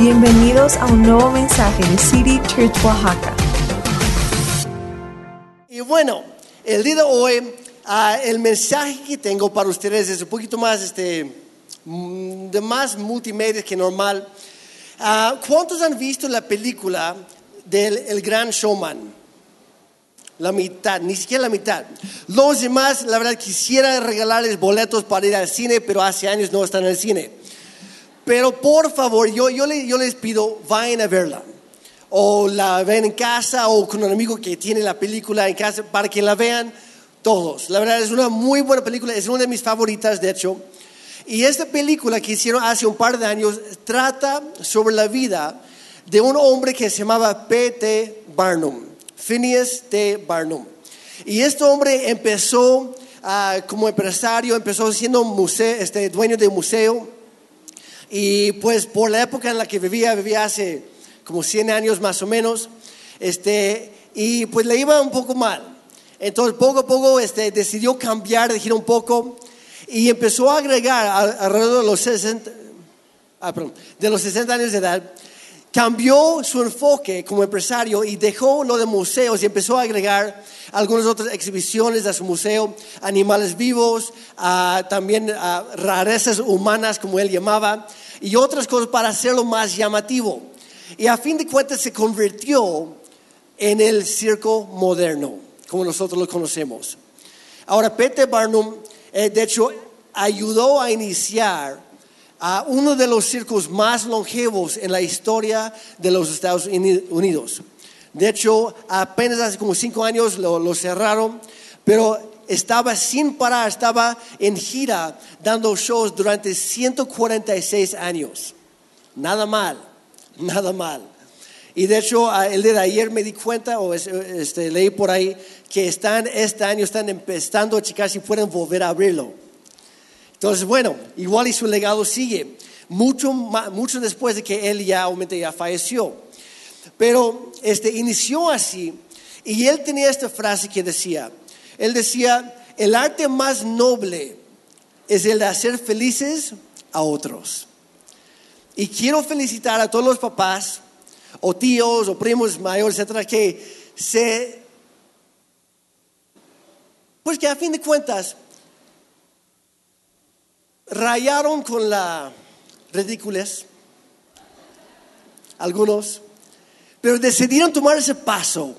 Bienvenidos a un nuevo mensaje de City Church Oaxaca. Y bueno, el día de hoy, ah, el mensaje que tengo para ustedes es un poquito más, este, mm, de más multimedia que normal. Ah, ¿Cuántos han visto la película del El Gran Showman? La mitad, ni siquiera la mitad. Los demás, la verdad, quisiera regalarles boletos para ir al cine, pero hace años no están en el cine. Pero por favor, yo, yo, le- yo les pido, vayan a verla. O la ven en casa o con un amigo que tiene la película en casa para que la vean todos. La verdad es una muy buena película, es una de mis favoritas, de hecho. Y esta película que hicieron hace un par de años trata sobre la vida de un hombre que se llamaba P.T. Barnum, Phineas T. Barnum. Y este hombre empezó ah, como empresario, empezó siendo museo, este, dueño de museo. Y pues por la época en la que vivía, vivía hace como 100 años más o menos, este, y pues le iba un poco mal. Entonces poco a poco este, decidió cambiar, de giro un poco, y empezó a agregar a- alrededor de los 60, ah, perdón, de los 60 años de edad, cambió su enfoque como empresario y dejó lo de museos y empezó a agregar algunas otras exhibiciones de su museo, animales vivos, también rarezas humanas, como él llamaba, y otras cosas para hacerlo más llamativo. Y a fin de cuentas se convirtió en el circo moderno, como nosotros lo conocemos. Ahora, Peter Barnum, eh, de hecho, ayudó a iniciar a uno de los circos más longevos en la historia de los Estados Uni- Unidos. De hecho, apenas hace como cinco años lo, lo cerraron, pero estaba sin parar, estaba en gira dando shows durante 146 años. Nada mal, nada mal. Y de hecho, el día de ayer me di cuenta, o es- este, leí por ahí, que están, este año están empezando a checar si pueden volver a abrirlo. Entonces, bueno, igual y su legado sigue, mucho, mucho después de que él ya, obviamente, ya falleció. Pero este, inició así, y él tenía esta frase que decía, él decía, el arte más noble es el de hacer felices a otros. Y quiero felicitar a todos los papás, o tíos, o primos mayores, etcétera, que se. Pues que a fin de cuentas rayaron con la ridiculez, algunos, pero decidieron tomar ese paso,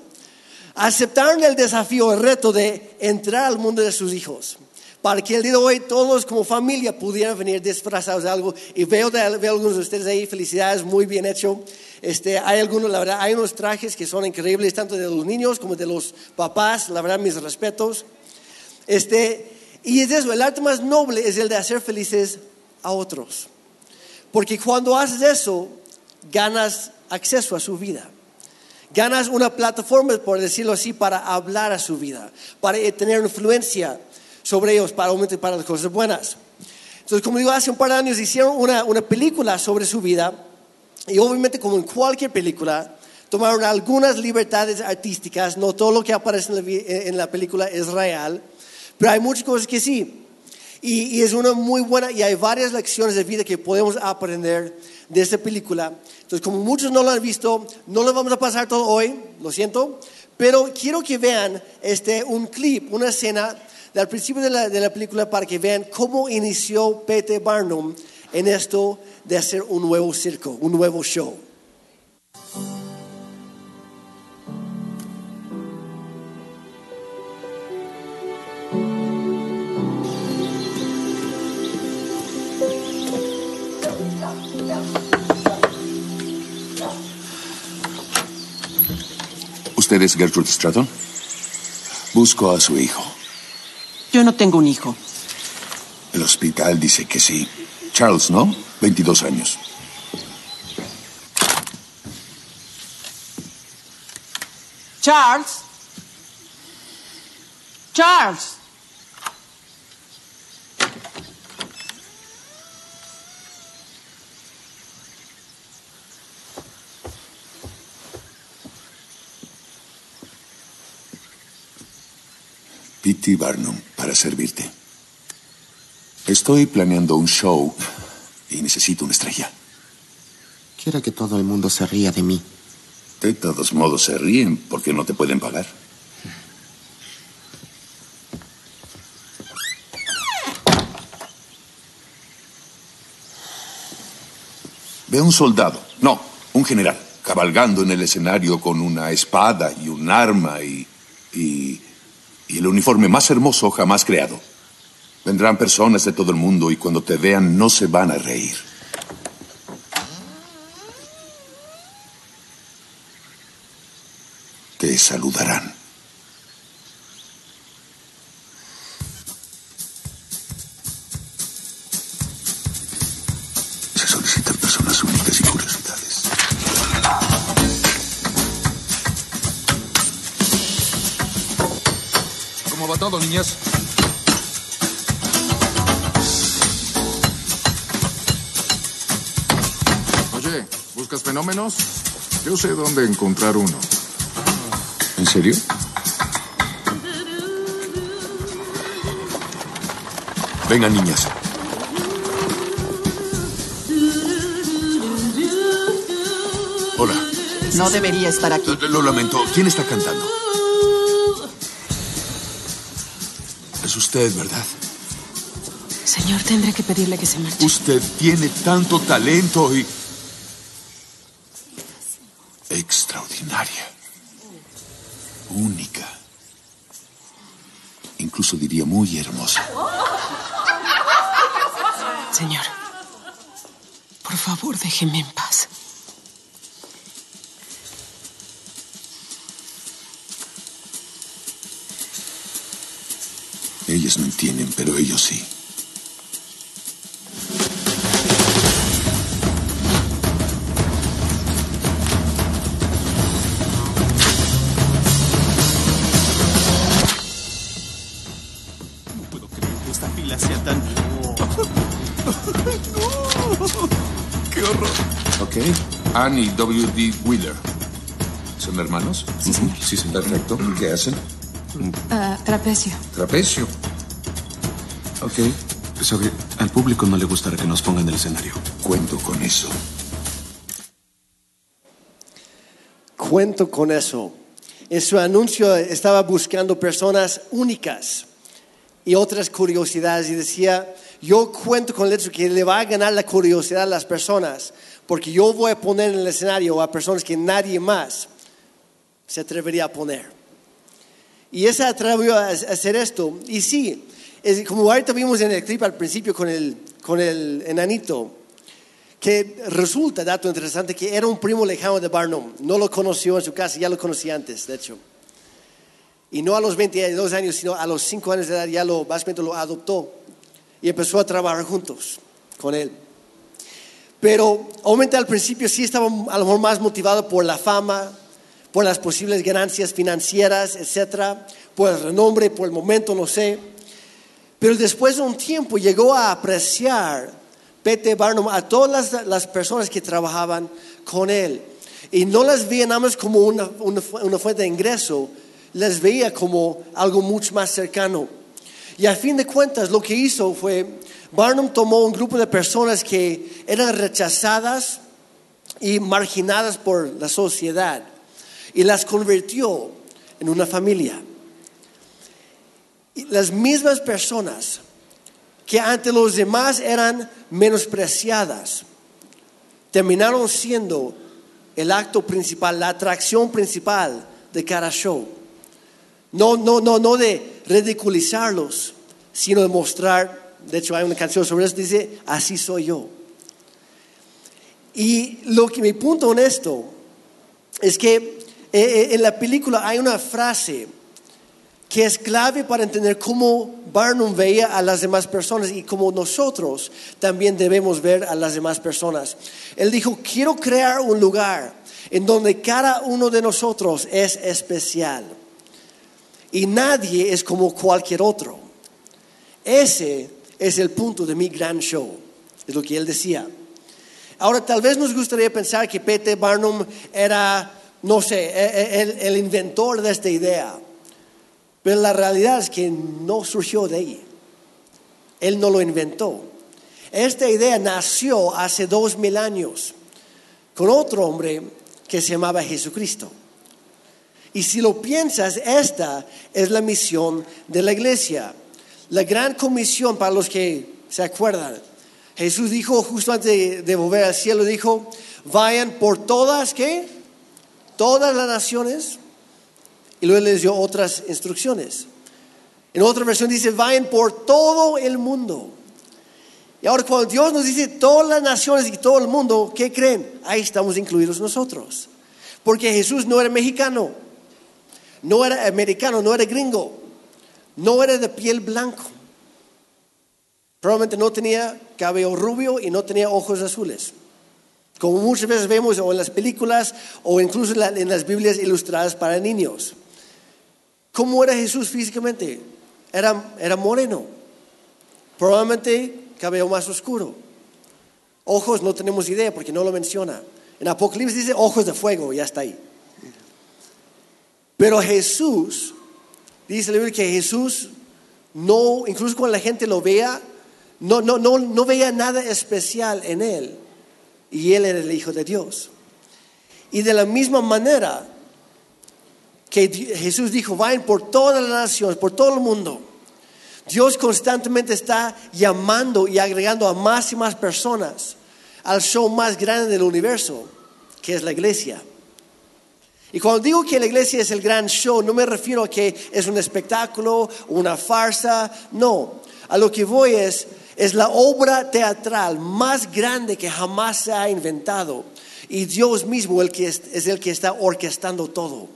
aceptaron el desafío, el reto de entrar al mundo de sus hijos, para que el día de hoy todos como familia pudieran venir disfrazados de algo. Y veo, de, veo algunos de ustedes ahí, felicidades, muy bien hecho. Este, hay algunos, la verdad, hay unos trajes que son increíbles, tanto de los niños como de los papás, la verdad, mis respetos. Este, y es eso, el arte más noble es el de hacer felices a otros. Porque cuando haces eso, ganas acceso a su vida. Ganas una plataforma, por decirlo así, para hablar a su vida, para eh, tener influencia sobre ellos, para aumentar para las cosas buenas. Entonces, como digo, hace un par de años hicieron una, película sobre su vida y obviamente como en cualquier película, tomaron algunas libertades artísticas, no todo lo que aparece en la, la película es real, pero hay muchas cosas que sí. Y es una muy buena, y hay varias lecciones de vida que podemos aprender de esta película. Entonces, como muchos no lo han visto, no lo vamos a pasar todo hoy, lo siento, pero quiero que vean este, un clip, una escena del principio de la, de la película para que vean cómo inició P.T. Barnum en esto de hacer un nuevo circo, un nuevo show. ¿Usted es Gertrude Stratton? Busco a su hijo. Yo no tengo un hijo. El hospital dice que sí. Charles, ¿no? 22 años. Charles. Charles. P.T. Barnum, para servirte. Estoy planeando un show y necesito una estrella. Quiere que todo el mundo se ría de mí. De todos modos se ríen porque no te pueden pagar. Ve a un soldado, no, un general, cabalgando en el escenario con una espada y un arma y, y, y el uniforme más hermoso jamás creado. Vendrán personas de todo el mundo y cuando te vean no se van a reír. Te saludarán. Se solicitan va todo, niñas? Oye, ¿buscas fenómenos? Yo sé dónde encontrar uno. ¿En serio? Vengan, niñas. Hola. No debería estar aquí. Lo, lo lamento. ¿Quién está cantando? Usted, ¿verdad? Señor, tendré que pedirle que se marche. Usted tiene tanto talento y... Extraordinaria. Única. Incluso diría muy hermosa. Señor, por favor, déjeme en paz. Annie W.D. Wheeler. ¿Son hermanos? Sí, señor. Sí. Perfecto. ¿Qué hacen? Ah, trapecio. Trapecio. Ok. Al público no le gustará que nos pongan en el escenario. Cuento con eso. Cuento con eso. En su anuncio estaba buscando personas únicas y otras curiosidades y decía, yo cuento con el hecho que le va a ganar la curiosidad a las personas porque yo voy a poner en el escenario a personas que nadie más se atrevería a poner. Y ese atrevió a hacer esto. Y sí, es como ahorita vimos en el clip al principio con el, con el enanito, que resulta, dato interesante, que era un primo lejano de Barnum. No lo conoció en su casa, ya lo conocía antes, de hecho. Y no a los 22 años, sino a los 5 años de edad ya lo, básicamente lo adoptó y empezó a trabajar juntos con él. Pero obviamente al principio sí estaba a lo mejor más motivado por la fama, por las posibles ganancias financieras, etcétera, por el renombre, por el momento, no sé. Pero después de un tiempo llegó a apreciar P.T. Barnum a todas las, las personas que trabajaban con él. Y no las veía nada más como una, una, una fuente de ingreso, las veía como algo mucho más cercano. Y a fin de cuentas lo que hizo fue, Barnum tomó un grupo de personas que eran rechazadas y marginadas por la sociedad y las convirtió en una familia. Las mismas personas que ante los demás eran menospreciadas, terminaron siendo el acto principal, la atracción principal de cada show. No, no, no, no de ridiculizarlos, sino de mostrar, de hecho hay una canción sobre eso, dice, así soy yo. Y lo que mi punto en esto es que eh, eh, en la película hay una frase que es clave para entender cómo Barnum veía a las demás personas y cómo nosotros también debemos ver a las demás personas. Él dijo, quiero crear un lugar en donde cada uno de nosotros es especial y nadie es como cualquier otro. Ese es el punto de mi gran show, es lo que él decía. Ahora, tal vez nos gustaría pensar que P.T. Barnum era, no sé, el, el inventor de esta idea. Pero la realidad es que no surgió de ahí. Él no lo inventó. Esta idea nació hace dos mil años con otro hombre que se llamaba Jesucristo. Y si lo piensas, esta es la misión de la iglesia. La gran comisión, para los que se acuerdan, Jesús dijo justo antes de, volver al cielo, dijo, vayan por todas, ¿qué? Todas las naciones. Y luego les dio otras instrucciones. En otra versión dice, vayan por todo el mundo. Y ahora cuando Dios nos dice todas las naciones y todo el mundo, ¿qué creen? Ahí estamos incluidos nosotros. Porque Jesús no era mexicano, no era americano, no era gringo, no era de piel blanco. Probablemente no tenía cabello rubio y no tenía ojos azules. Como muchas veces vemos en las películas o incluso en las Biblias ilustradas para niños. ¿Cómo era Jesús físicamente? Era, era moreno. Probablemente cabello más oscuro. Ojos no tenemos idea porque no lo menciona. En Apocalipsis dice ojos de fuego, ya está ahí. Pero Jesús, dice que Jesús no, incluso cuando la gente lo vea, no, no, no, no veía nada especial en él. Y él era el Hijo de Dios. Y de la misma manera que Jesús dijo, vayan por todas las naciones, por todo el mundo. Dios constantemente está llamando y agregando a más y más personas al show más grande del universo, que es la iglesia. Y cuando digo que la iglesia es el gran show, no me refiero a que es un espectáculo, una farsa, no. A lo que voy es, es la obra teatral más grande que jamás se ha inventado. Y Dios mismo es, el que está orquestando todo.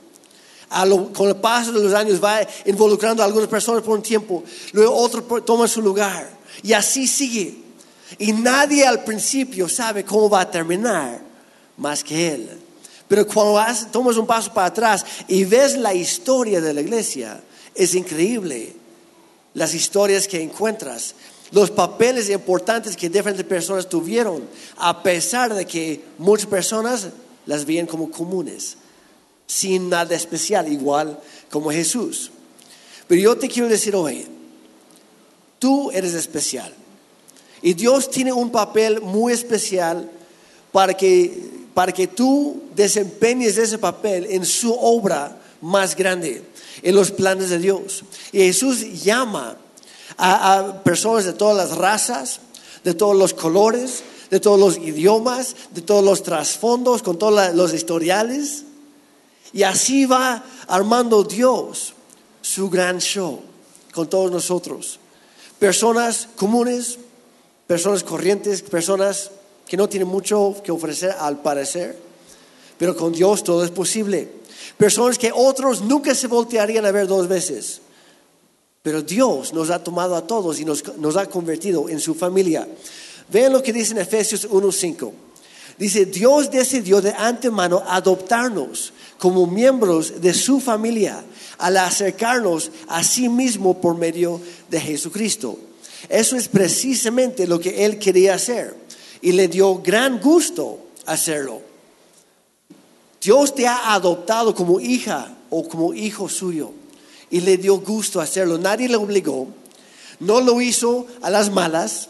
Con el paso de los años va involucrando a algunas personas por un tiempo, luego otro toma su lugar. Y así sigue. Y nadie al principio sabe cómo va a terminar más que Él. Pero cuando tomas un paso para atrás y ves la historia de la iglesia, es increíble las historias que encuentras, los papeles importantes que diferentes personas tuvieron, a pesar de que muchas personas las veían como comunes, sin nada especial, igual como Jesús. Pero yo te quiero decir hoy, tú eres especial. Y Dios tiene un papel muy especial para que, para que tú desempeñes ese papel en su obra más grande, en los planes de Dios. Y Jesús llama a, personas de todas las razas, de todos los colores, de todos los idiomas, de todos los trasfondos, con todos los historiales. Y así va armando Dios su gran show con todos nosotros. Personas comunes, personas corrientes, personas que no tienen mucho que ofrecer al parecer, pero con Dios todo es posible. Personas que otros nunca se voltearían a ver dos veces. Pero Dios nos ha tomado a todos y nos, nos ha convertido en su familia. Vean lo que dice en Efesios 1.5. Dice, Dios decidió de antemano adoptarnos como miembros de su familia al acercarnos a sí mismo por medio de Jesucristo. Eso es precisamente lo que Él quería hacer y le dio gran gusto hacerlo. Dios te ha adoptado como hija o como hijo suyo y le dio gusto hacerlo. Nadie le obligó, no lo hizo a las malas,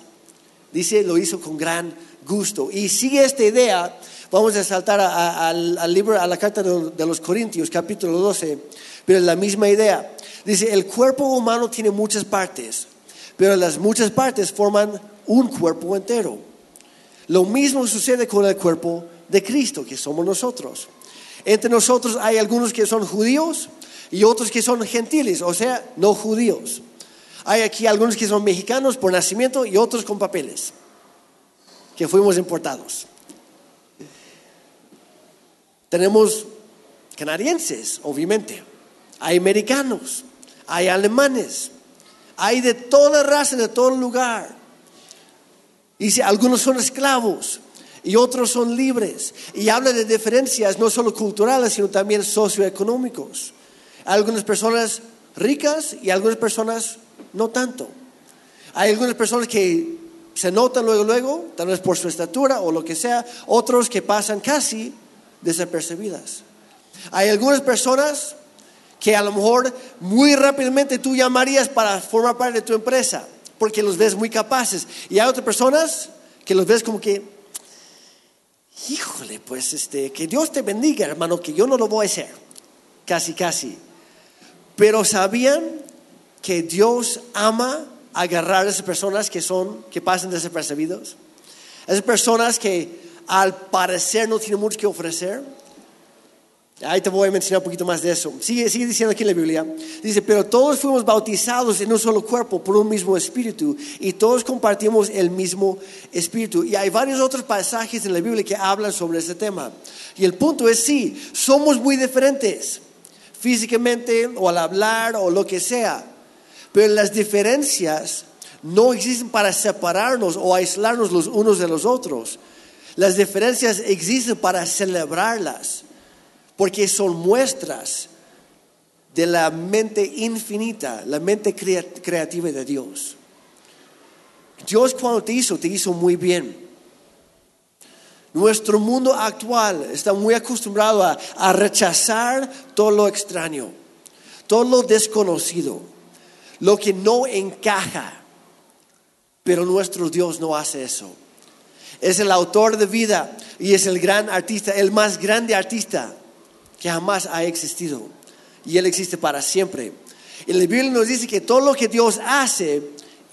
dice, lo hizo con gran gusto. Y sigue esta idea, vamos a saltar a- al libro, a la carta de, de los Corintios, capítulo 12, pero es la misma idea. Dice, el cuerpo humano tiene muchas partes, pero las muchas partes forman un cuerpo entero. Lo mismo sucede con el cuerpo de Cristo, que somos nosotros. Entre nosotros hay algunos que son judíos y otros que son gentiles, o sea, no judíos. Hay aquí algunos que son mexicanos por nacimiento y otros con papeles, que fuimos importados. Tenemos canadienses, obviamente. Hay americanos, hay alemanes, hay de toda raza, de todo lugar. Dice, algunos son esclavos y otros son libres. Y habla de diferencias no solo culturales, sino también socioeconómicos. Algunas personas ricas y algunas personas no tanto. Hay algunas personas que se notan luego, luego, tal vez por su estatura o lo que sea, otros que pasan casi desapercibidas. Hay algunas personas que a lo mejor muy rápidamente tú llamarías para formar parte de tu empresa, porque los ves muy capaces. Y hay otras personas que los ves como que, híjole, pues este, que Dios te bendiga, hermano, que yo no lo voy a hacer. Casi, casi. Pero sabían que Dios ama agarrar a esas personas que son, que pasan desapercibidos. Esas personas que al parecer no tienen mucho que ofrecer. Ahí te voy a mencionar un poquito más de eso. Sigue, sigue diciendo aquí en la Biblia. Dice, pero todos fuimos bautizados en un solo cuerpo por un mismo espíritu y todos compartimos el mismo espíritu. Y hay varios otros pasajes en la Biblia que hablan sobre este tema. Y el punto es, sí, somos muy diferentes físicamente o al hablar o lo que sea. Pero las diferencias no existen para separarnos o aislarnos los unos de los otros. Las diferencias existen para celebrarlas porque son muestras de la mente infinita, la mente creativa de Dios. Dios cuando te hizo, te hizo muy bien. Nuestro mundo actual está muy acostumbrado a, a, rechazar todo lo extraño, todo lo desconocido, lo que no encaja. Pero nuestro Dios no hace eso. Es el autor de vida y es el gran artista, el más grande artista jamás ha existido. Y Él existe para siempre. Y la Biblia nos dice que todo lo que Dios hace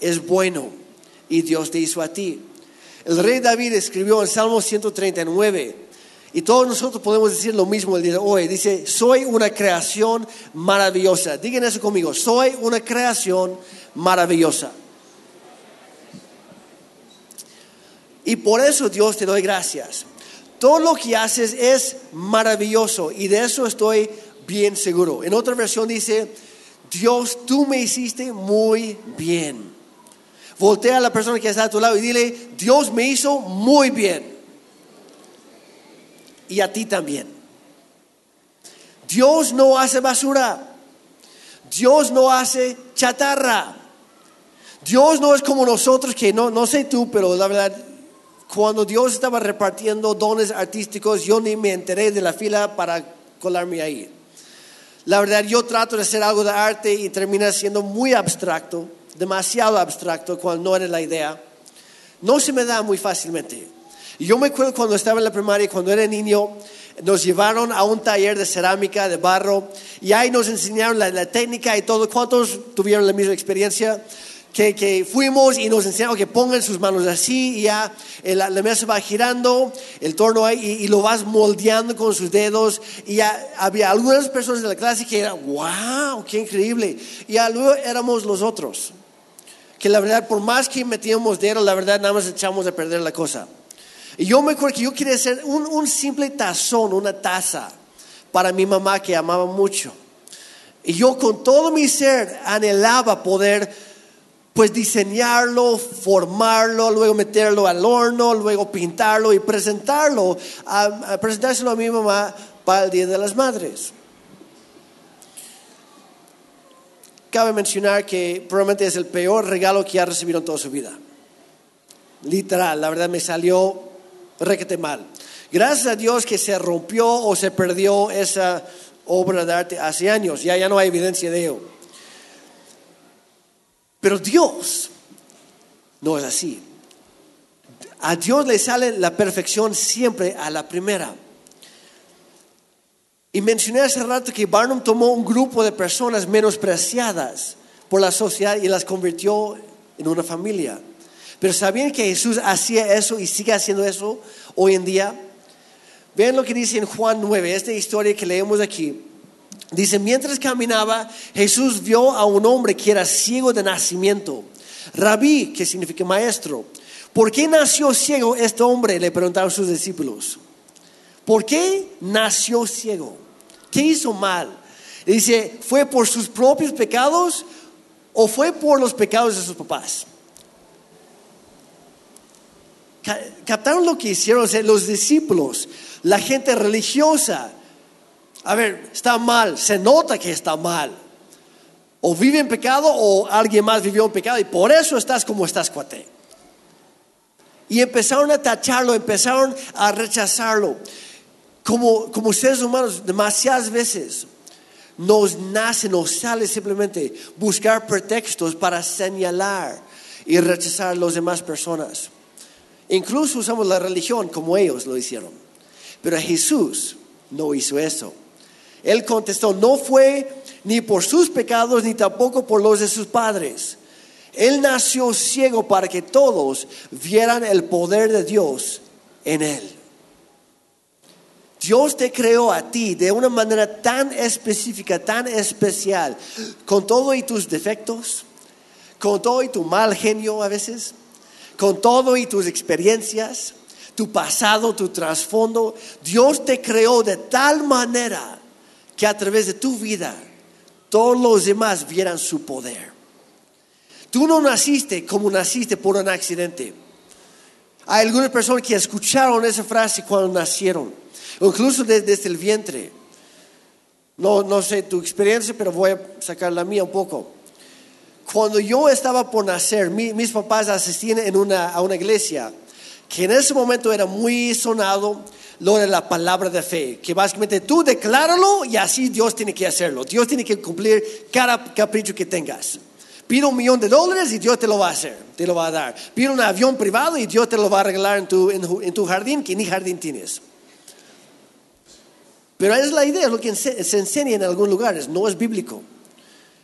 es bueno. Y Dios te hizo a ti. El rey David escribió en Salmo 139. Y todos nosotros podemos decir lo mismo el día de hoy. Dice, soy una creación maravillosa. Digan eso conmigo. Soy una creación maravillosa. Y por eso Dios te doy gracias. Todo lo que haces es maravilloso y de eso estoy bien seguro. En otra versión dice, Dios, tú me hiciste muy bien. Voltea a la persona que está a tu lado y dile, Dios me hizo muy bien. Y a ti también. Dios no hace basura. Dios no hace chatarra. Dios no es como nosotros que no, no sé tú, pero la verdad cuando Dios estaba repartiendo dones artísticos, yo ni me enteré de la fila para colarme ahí. La verdad, yo trato de hacer algo de arte y termina siendo muy abstracto, demasiado abstracto, cuando no era la idea. No se me da muy fácilmente. Yo me acuerdo cuando estaba en la primaria, cuando era niño, nos llevaron a un taller de cerámica, de barro, y ahí nos enseñaron la, la técnica y todo. ¿Cuántos tuvieron la misma experiencia? Que, fuimos y nos enseñaron que pongan sus manos así y ya la, mesa va girando, el torno ahí y, lo vas moldeando con sus dedos y ya había algunas personas de la clase que eran, wow, qué increíble. Y ya luego éramos los otros, que la verdad por más que metíamos dedos, la verdad nada más echamos a perder la cosa. Y yo me acuerdo que yo quería hacer un, un simple tazón, una taza para mi mamá que amaba mucho. Y yo con todo mi ser anhelaba poder pues diseñarlo, formarlo, luego meterlo al horno, luego pintarlo y presentarlo, a, presentárselo a mi mamá para el Día de las Madres. Cabe mencionar que probablemente es el peor regalo que ha recibido en toda su vida. Literal, la verdad me salió requete mal. Gracias a Dios que se rompió o se perdió esa obra de arte hace años, ya, ya no hay evidencia de ello. Pero Dios no es así. A Dios le sale la perfección siempre a la primera. Y mencioné hace rato que Barnum tomó un grupo de personas menospreciadas por la sociedad y las convirtió en una familia. Pero ¿sabían que Jesús hacía eso y sigue haciendo eso hoy en día? Vean lo que dice en Juan 9, esta historia que leemos aquí. Dice, mientras caminaba, Jesús vio a un hombre que era ciego de nacimiento. Rabí, que significa maestro. ¿Por qué nació ciego este hombre? Le preguntaron sus discípulos. ¿Por qué nació ciego? ¿Qué hizo mal? Dice, ¿fue por sus propios pecados o fue por los pecados de sus papás? ¿Captaron lo que hicieron los discípulos? La gente religiosa a ver, está mal, se nota que está mal. O vive en pecado o alguien más vivió en pecado y por eso estás como estás, cuate. Y empezaron a tacharlo, empezaron a rechazarlo. Como, como seres humanos, demasiadas veces nos nace, nos sale simplemente buscar pretextos para señalar y rechazar a las demás personas. Incluso usamos la religión como ellos lo hicieron. Pero Jesús no hizo eso. Él contestó, no fue ni por sus pecados ni tampoco por los de sus padres. Él nació ciego para que todos vieran el poder de Dios en él. Dios te creó a ti de una manera tan específica, tan especial, con todo y tus defectos, con todo y tu mal genio a veces, con todo y tus experiencias, tu pasado, tu trasfondo. Dios te creó de tal manera que a través de tu vida todos los demás vieran su poder. Tú no naciste como naciste por un accidente. Hay algunas personas que escucharon esa frase cuando nacieron incluso desde, el vientre. No, no sé tu experiencia, pero voy a sacar la mía un poco. Cuando yo estaba por nacer, mis papás asistían en una, a una iglesia que en ese momento era muy sonado lo de la palabra de fe, que básicamente tú decláralo y así Dios tiene que hacerlo. Dios tiene que cumplir cada capricho que tengas. Pide un millón de dólares y Dios te lo va a hacer, te lo va a dar. Pide un avión privado y Dios te lo va a regalar en tu, en tu jardín que ni jardín tienes. Pero es la idea, es lo que se enseña en algunos lugares, no es bíblico.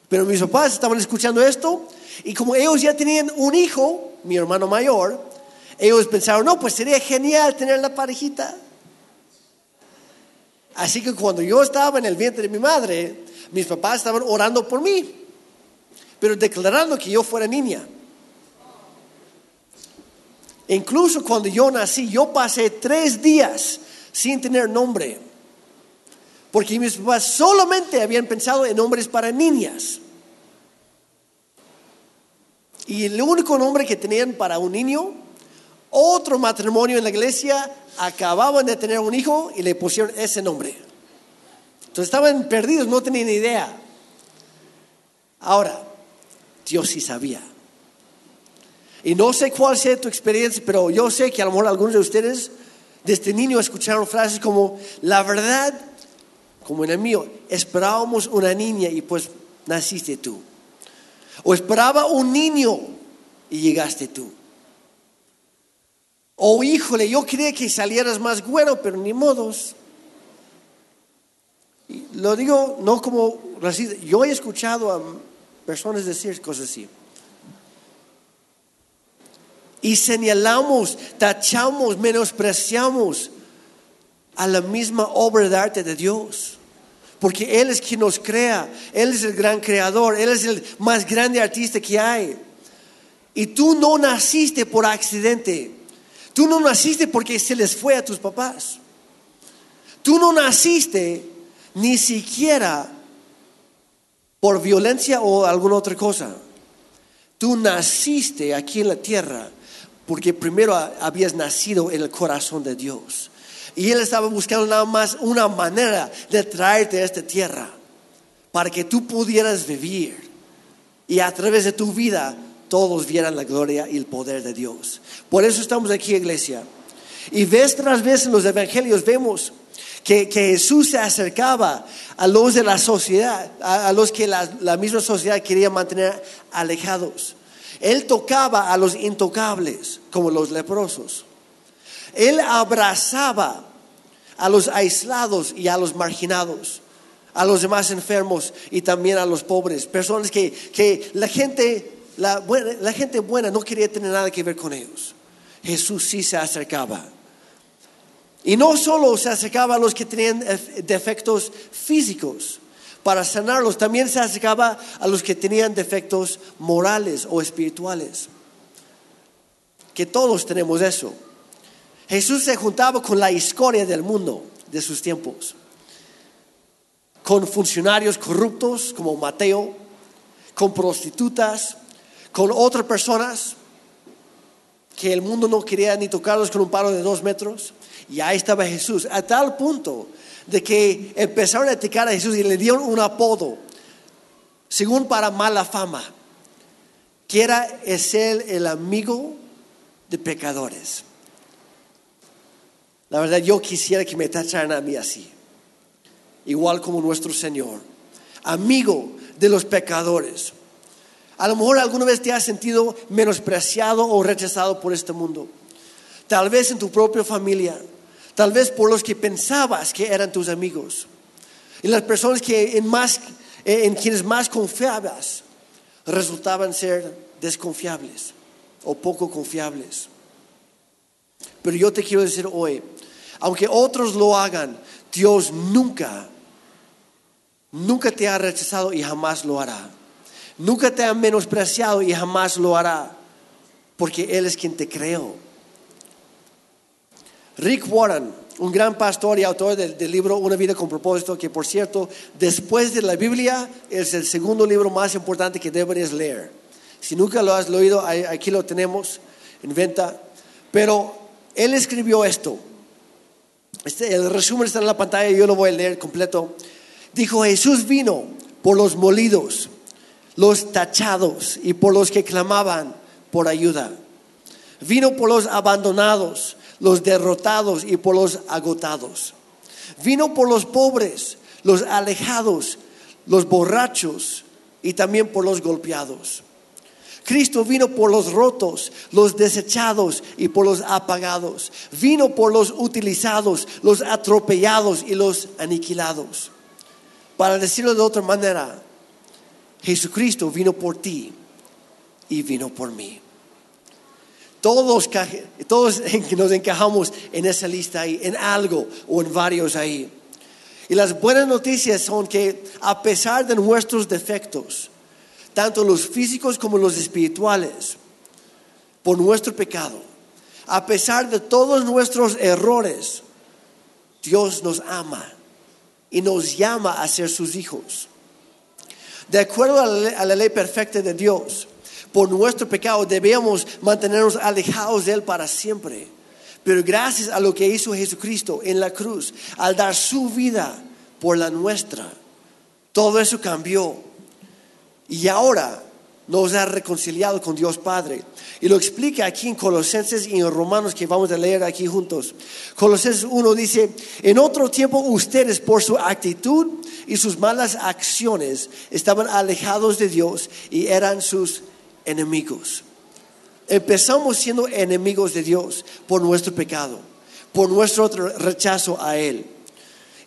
Pero mis papás estaban escuchando esto y como ellos ya tenían un hijo, mi hermano mayor, ellos pensaron, no, pues sería genial tener la parejita. Así que cuando yo estaba en el vientre de mi madre, mis papás estaban orando por mí, pero declarando que yo fuera niña. Incluso cuando yo nací, yo pasé tres días sin tener nombre. Porque mis papás solamente habían pensado en nombres para niñas. Y el único nombre que tenían para un niño, otro matrimonio en la iglesia, acababan de tener un hijo y le pusieron ese nombre. Entonces estaban perdidos, no tenían idea. Ahora, Dios sí sabía. Y no sé cuál sea tu experiencia, pero yo sé que a lo mejor algunos de ustedes desde niño escucharon frases como, la verdad como en el mío, esperábamos una niña y pues naciste tú. O esperaba un niño y llegaste tú. O híjole, yo quería que salieras más bueno, pero ni modos. lo digo no como yo he escuchado a personas decir cosas así. Y señalamos, tachamos, menospreciamos a la misma obra de arte de Dios. Porque Él es quien nos crea, Él es el gran creador, Él es el más grande artista que hay. Y tú no naciste por accidente, tú no naciste porque se les fue a tus papás, tú no naciste ni siquiera por violencia o alguna otra cosa. Tú naciste aquí en la tierra porque primero habías nacido en el corazón de Dios. Y Él estaba buscando nada más una manera de traerte a esta tierra para que tú pudieras vivir y a través de tu vida todos vieran la gloria y el poder de Dios. Por eso estamos aquí, iglesia. Y vez tras vez en los evangelios vemos que, Jesús se acercaba a los de la sociedad, a, los que la, la misma sociedad quería mantener alejados. Él tocaba a los intocables, como los leprosos. Él abrazaba a los aislados y a los marginados, a los demás enfermos y también a los pobres, personas que, la, gente, la, la gente buena no quería tener nada que ver con ellos. Jesús sí se acercaba. Y no solo se acercaba a los que tenían defectos físicos para sanarlos, también se acercaba a los que tenían defectos morales o espirituales. Que todos tenemos eso. Jesús se juntaba con la historia del mundo de sus tiempos, con funcionarios corruptos como Mateo, con prostitutas, con otras personas que el mundo no quería ni tocarlos con un palo de dos metros. Y ahí estaba Jesús, a tal punto de que empezaron a atacar a Jesús y le dieron un apodo, según para mala fama, que era es él el amigo de pecadores. La verdad, yo quisiera que me tacharan a mí así, igual como nuestro Señor, amigo de los pecadores. A lo mejor alguna vez te has sentido menospreciado o rechazado por este mundo. Tal vez en tu propia familia, tal vez por los que pensabas que eran tus amigos, y las personas que en, más, en quienes más confiabas resultaban ser desconfiables o poco confiables. Pero yo te quiero decir hoy, aunque otros lo hagan, Dios nunca, nunca te ha rechazado y jamás lo hará. Nunca te ha menospreciado y jamás lo hará, porque Él es quien te creó. Rick Warren, un gran pastor y autor del, libro Una vida con propósito, que por cierto, después de la Biblia es el segundo libro más importante que deberías leer. Si nunca lo has leído, aquí lo tenemos en venta. Pero él escribió esto. Este, el resumen está en la pantalla y yo lo voy a leer completo. Dijo, Jesús vino por los molidos, los tachados y por los que clamaban por ayuda. Vino por los abandonados, los derrotados y por los agotados. Vino por los pobres, los alejados, los borrachos y también por los golpeados. Cristo vino por los rotos, los desechados y por los apagados. Vino por los utilizados, los atropellados y los aniquilados. Para decirlo de otra manera, Jesucristo vino por ti y vino por mí. Todos, todos nos encajamos en esa lista ahí, en algo o en varios ahí. Y las buenas noticias son que a pesar de nuestros defectos, tanto los físicos como los espirituales, por nuestro pecado, a pesar de todos nuestros errores, Dios nos ama y nos llama a ser sus hijos. De acuerdo a la ley perfecta de Dios, por nuestro pecado debemos mantenernos alejados de Él para siempre. Pero gracias a lo que hizo Jesucristo en la cruz, al dar su vida por la nuestra, todo eso cambió. Y ahora nos ha reconciliado con Dios Padre. Y lo explica aquí en Colosenses y en Romanos que vamos a leer aquí juntos. Colosenses 1 dice, en otro tiempo ustedes por su actitud y sus malas acciones estaban alejados de Dios y eran sus enemigos. Empezamos siendo enemigos de Dios por nuestro pecado, por nuestro rechazo a Él.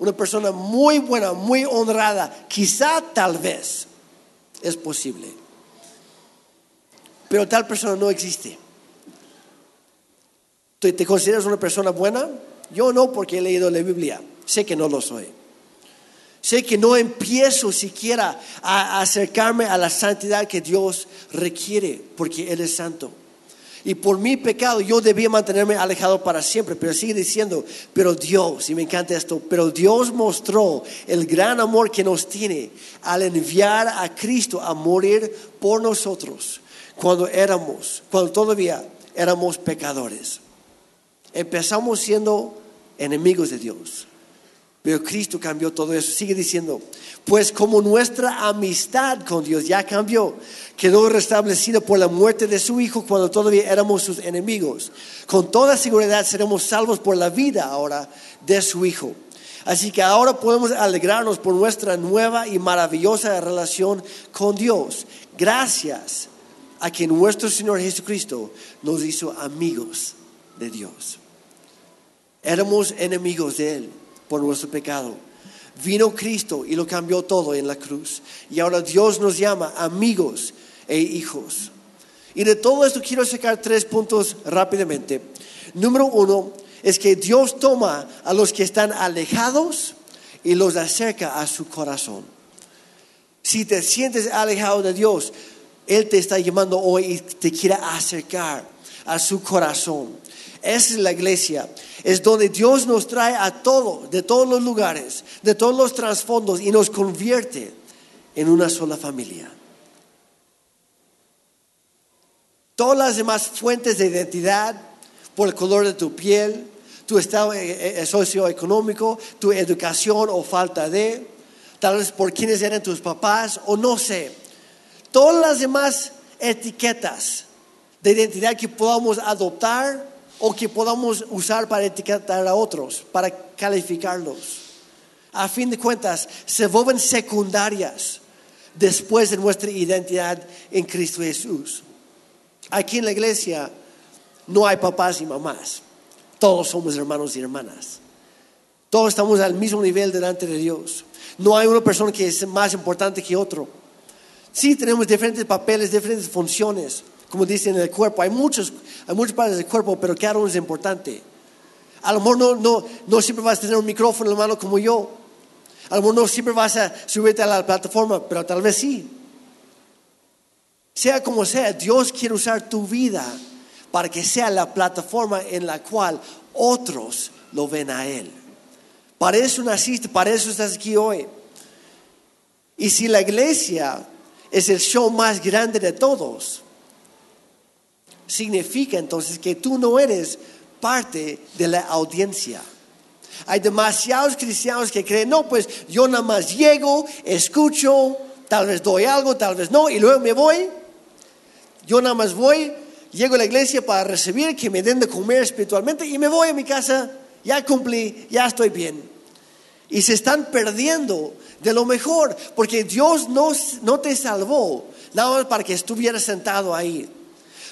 Una persona muy buena, muy honrada. Quizá tal vez es posible. Pero tal persona no existe. ¿Te consideras una persona buena? Yo no porque he leído la Biblia. Sé que no lo soy. Sé que no empiezo siquiera a acercarme a la santidad que Dios requiere porque Él es santo. Y por mi pecado yo debía mantenerme alejado para siempre. Pero sigue diciendo, pero Dios, y me encanta esto, pero Dios mostró el gran amor que nos tiene al enviar a Cristo a morir por nosotros cuando éramos, cuando todavía éramos pecadores. Empezamos siendo enemigos de Dios. Pero Cristo cambió todo eso. Sigue diciendo, pues como nuestra amistad con Dios ya cambió, quedó restablecida por la muerte de su Hijo cuando todavía éramos sus enemigos. Con toda seguridad seremos salvos por la vida ahora de su Hijo. Así que ahora podemos alegrarnos por nuestra nueva y maravillosa relación con Dios. Gracias a que nuestro Señor Jesucristo nos hizo amigos de Dios. Éramos enemigos de Él por nuestro pecado. Vino Cristo y lo cambió todo en la cruz. Y ahora Dios nos llama amigos e hijos. Y de todo esto quiero sacar tres puntos rápidamente. Número uno es que Dios toma a los que están alejados y los acerca a su corazón. Si te sientes alejado de Dios, Él te está llamando hoy y te quiere acercar a su corazón. Esa es la iglesia. Es donde Dios nos trae a todos, de todos los lugares, de todos los trasfondos y nos convierte en una sola familia. Todas las demás fuentes de identidad, por el color de tu piel, tu estado eh, eh, socioeconómico, tu educación o falta de, tal vez por quiénes eran tus papás o no sé. Todas las demás etiquetas de identidad que podamos adoptar o que podamos usar para etiquetar a otros, para calificarlos. A fin de cuentas, se vuelven secundarias después de nuestra identidad en Cristo Jesús. Aquí en la iglesia no hay papás y mamás. Todos somos hermanos y hermanas. Todos estamos al mismo nivel delante de Dios. No hay una persona que es más importante que otro. Sí, tenemos diferentes papeles, diferentes funciones, como dicen en el cuerpo. Hay muchos, hay muchas partes del cuerpo, pero cada uno es importante. A lo mejor no, no, no siempre vas a tener un micrófono en la mano como yo. A lo mejor no siempre vas a subirte a la plataforma, pero tal vez sí. Sea como sea, Dios quiere usar tu vida para que sea la plataforma en la cual otros lo ven a Él. Para eso naciste, para eso estás aquí hoy. Y si la iglesia es el show más grande de todos, significa entonces que tú no eres parte de la audiencia. Hay demasiados cristianos que creen, no, pues yo nada más llego, escucho, tal vez doy algo, tal vez no, y luego me voy. Yo nada más voy, llego a la iglesia para recibir, que me den de comer espiritualmente y me voy a mi casa, ya cumplí, ya estoy bien. Y se están perdiendo de lo mejor, porque Dios no, no te salvó nada más para que estuvieras sentado ahí.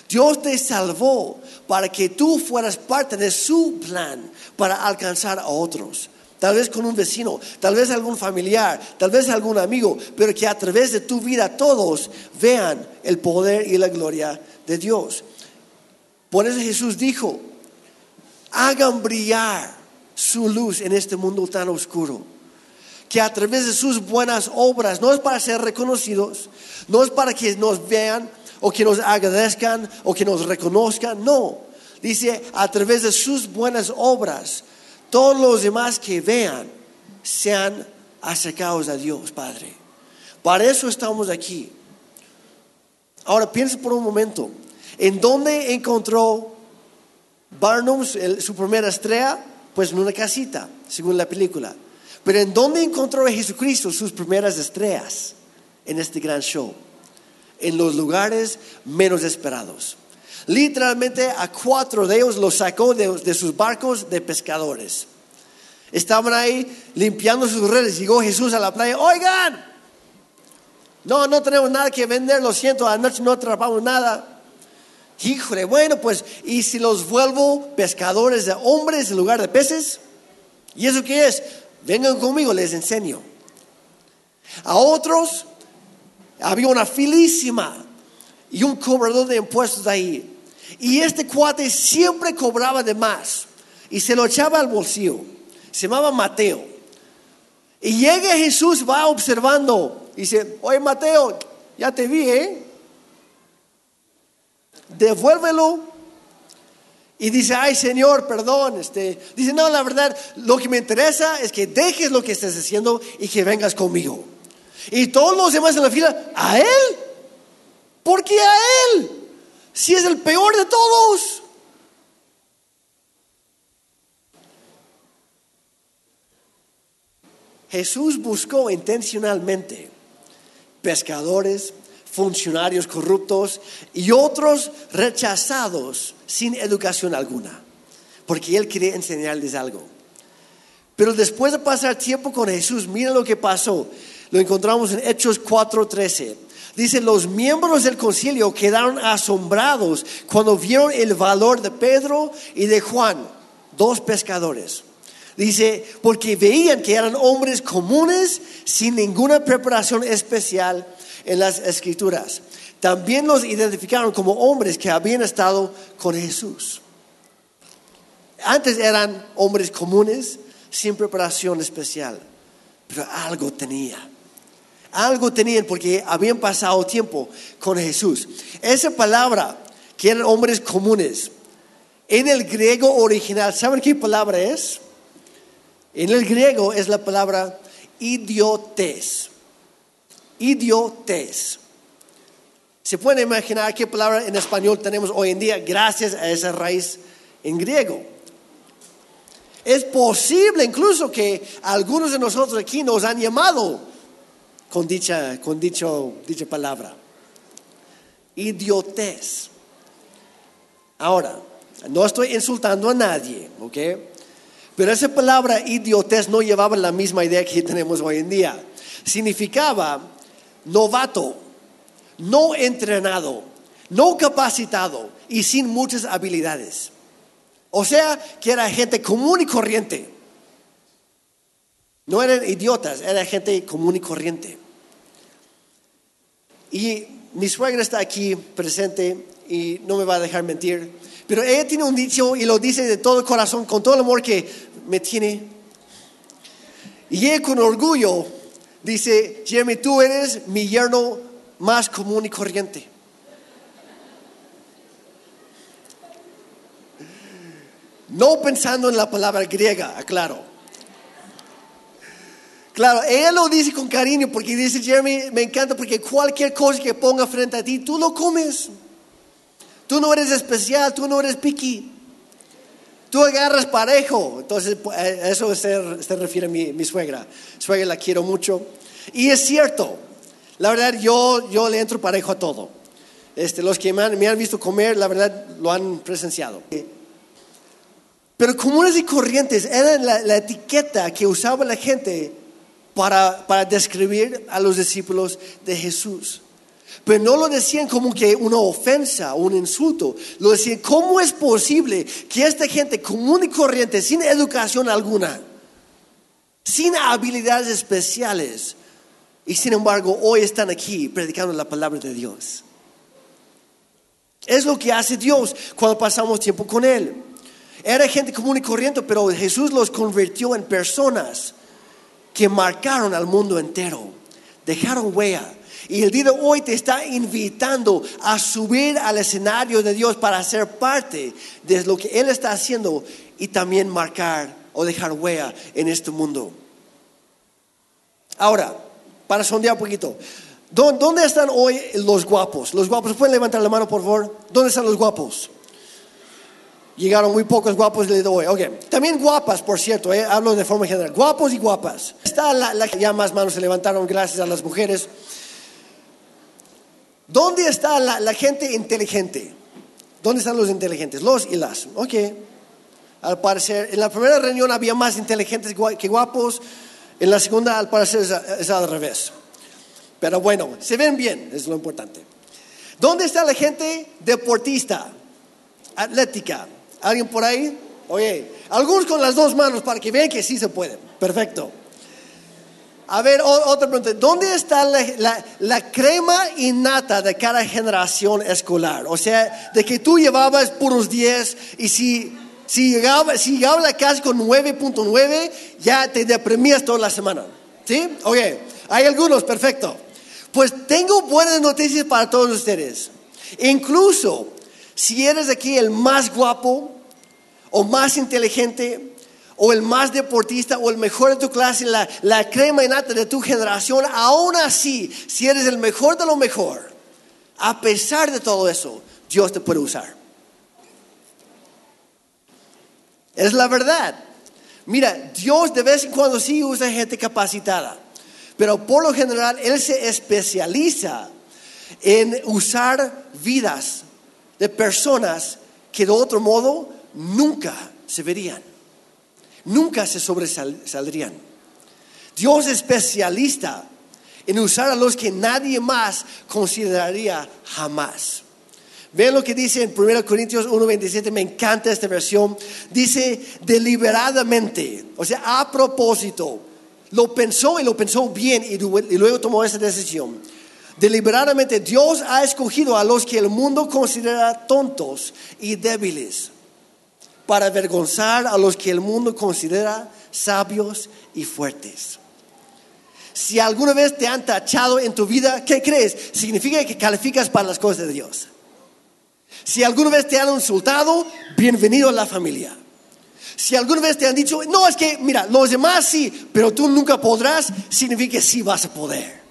Dios te salvó para que tú fueras parte de su plan para alcanzar a otros. Tal vez con un vecino, tal vez algún familiar, tal vez algún amigo, pero que a través de tu vida todos vean el poder y la gloria de Dios. Por eso Jesús dijo, hagan brillar su luz en este mundo tan oscuro. Que a través de sus buenas obras, no es para ser reconocidos, no es para que nos vean o que nos agradezcan o que nos reconozcan, no. Dice, a través de sus buenas obras, todos los demás que vean sean acercados a Dios, Padre. Para eso estamos aquí. Ahora piensa por un momento, ¿en dónde encontró Barnum su primera estrella? Pues en una casita, según la película. Pero ¿en dónde encontró a Jesucristo sus primeras estrellas en este gran show? En los lugares menos esperados. Literalmente a cuatro de ellos los sacó de, sus barcos de pescadores. Estaban ahí limpiando sus redes. Llegó Jesús a la playa. Oigan, no, no tenemos nada que vender, lo siento, anoche no atrapamos nada. Híjole, bueno, pues, ¿y si los vuelvo pescadores de hombres en lugar de peces? ¿Y eso qué es? Vengan conmigo, les enseño. A otros había una filísima y un cobrador de impuestos ahí. Y este cuate siempre cobraba de más y se lo echaba al bolsillo. Se llamaba Mateo. Y llega Jesús, va observando y dice, oye Mateo, ya te vi, ¿eh? Devuélvelo. Y dice, ay Señor, perdón. Este, dice, no, la verdad, lo que me interesa es que dejes lo que estés haciendo y que vengas conmigo. Y todos los demás en la fila, ¿a él? ¿Por qué a él? si es el peor de todos? Jesús buscó intencionalmente pescadores, funcionarios corruptos y otros rechazados sin educación alguna, porque Él quería enseñarles algo. Pero después de pasar tiempo con Jesús, mira lo que pasó. Lo encontramos en Hechos 4:13. Dice, los miembros del concilio quedaron asombrados cuando vieron el valor de Pedro y de Juan, dos pescadores. Dice, porque veían que eran hombres comunes sin ninguna preparación especial en las escrituras. También los identificaron como hombres que habían estado con Jesús. Antes eran hombres comunes sin preparación especial, pero algo tenía. Algo tenían porque habían pasado tiempo con Jesús. Esa palabra, que eran hombres comunes, en el griego original, ¿saben qué palabra es? En el griego es la palabra idiotes. Idiotes. ¿Se pueden imaginar qué palabra en español tenemos hoy en día gracias a esa raíz en griego? Es posible incluso que algunos de nosotros aquí nos han llamado con dicha, con dicho, dicha palabra. Idiotez. Ahora, no estoy insultando a nadie, ¿ok? Pero esa palabra idiotez no llevaba la misma idea que tenemos hoy en día. Significaba novato, no entrenado, no capacitado y sin muchas habilidades. O sea, que era gente común y corriente. No eran idiotas, era gente común y corriente. Y mi suegra está aquí presente y no me va a dejar mentir. Pero ella tiene un dicho y lo dice de todo el corazón, con todo el amor que me tiene. Y ella con orgullo dice, Jeremy, tú eres mi yerno más común y corriente. No pensando en la palabra griega, aclaro. Claro, ella lo dice con cariño porque dice, Jeremy, me encanta porque cualquier cosa que ponga frente a ti, tú lo comes. Tú no eres especial, tú no eres piqui. Tú agarras parejo. Entonces, a eso se, se refiere a mi, mi, suegra. Suegra la quiero mucho. Y es cierto, la verdad, yo, yo le entro parejo a todo. Este, los que me han, me han visto comer, la verdad, lo han presenciado. Pero comunes y corrientes eran la, la etiqueta que usaba la gente para, describir a los discípulos de Jesús. Pero no lo decían como que una ofensa un insulto. Lo decían, ¿cómo es posible que esta gente común y corriente, sin educación alguna, sin habilidades especiales, y sin embargo hoy están aquí predicando la palabra de Dios? Es lo que hace Dios cuando pasamos tiempo con Él. Era gente común y corriente, pero Jesús los convirtió en personas que marcaron al mundo entero, dejaron huella. Y el día de hoy te está invitando a subir al escenario de Dios para ser parte de lo que Él está haciendo y también marcar o dejar huella en este mundo. Ahora, para sondear un poquito, ¿dónde están hoy los guapos? Los guapos, ¿pueden levantar la mano por favor? ¿Dónde están los guapos? Llegaron muy pocos guapos de hoy. Okay. También guapas, por cierto, eh, hablo de forma general. Guapos y guapas. Está la, ya más manos se levantaron gracias a las mujeres. ¿Dónde está la, la, gente inteligente? ¿Dónde están los inteligentes? Los y las. Ok. Al parecer, en la primera reunión había más inteligentes que guapos. En la segunda, al parecer, es, es al revés. Pero bueno, se ven bien, es lo importante. ¿Dónde está la gente deportista, atlética? ¿Alguien por ahí? Oye, algunos con las dos manos para que vean que sí se puede. Perfecto. A ver, otra pregunta. ¿Dónde está la, la, la, crema innata de cada generación escolar? O sea, de que tú llevabas puros 10 y si, si, si llegaba a la casa con 9.9, ya te deprimías toda la semana. ¿Sí? Ok, hay algunos, perfecto. Pues tengo buenas noticias para todos ustedes. Incluso si eres aquí el más guapo o más inteligente o el más deportista o el mejor de tu clase, la, la crema innata de tu generación, aún así, si eres el mejor de lo mejor, a pesar de todo eso, Dios te puede usar. Es la verdad. Mira, Dios de vez en cuando sí usa gente capacitada, pero por lo general Él se especializa en usar vidas de personas que de otro modo nunca se verían, nunca se sobresaldrían. Dios es especialista en usar a los que nadie más consideraría jamás. Vean lo que dice en 1 Corintios 1:27, me encanta esta versión. Dice deliberadamente, o sea, a propósito, lo pensó y lo pensó bien y luego tomó esa decisión Deliberadamente Dios ha escogido a los que el mundo considera tontos y débiles para avergonzar a los que el mundo considera sabios y fuertes. Si alguna vez te han tachado en tu vida, ¿qué crees? Significa que calificas para las cosas de Dios. Si alguna vez te han insultado, bienvenido a la familia. Si alguna vez te han dicho, no, es que, mira, los demás sí, pero tú nunca podrás, significa que sí vas a poder.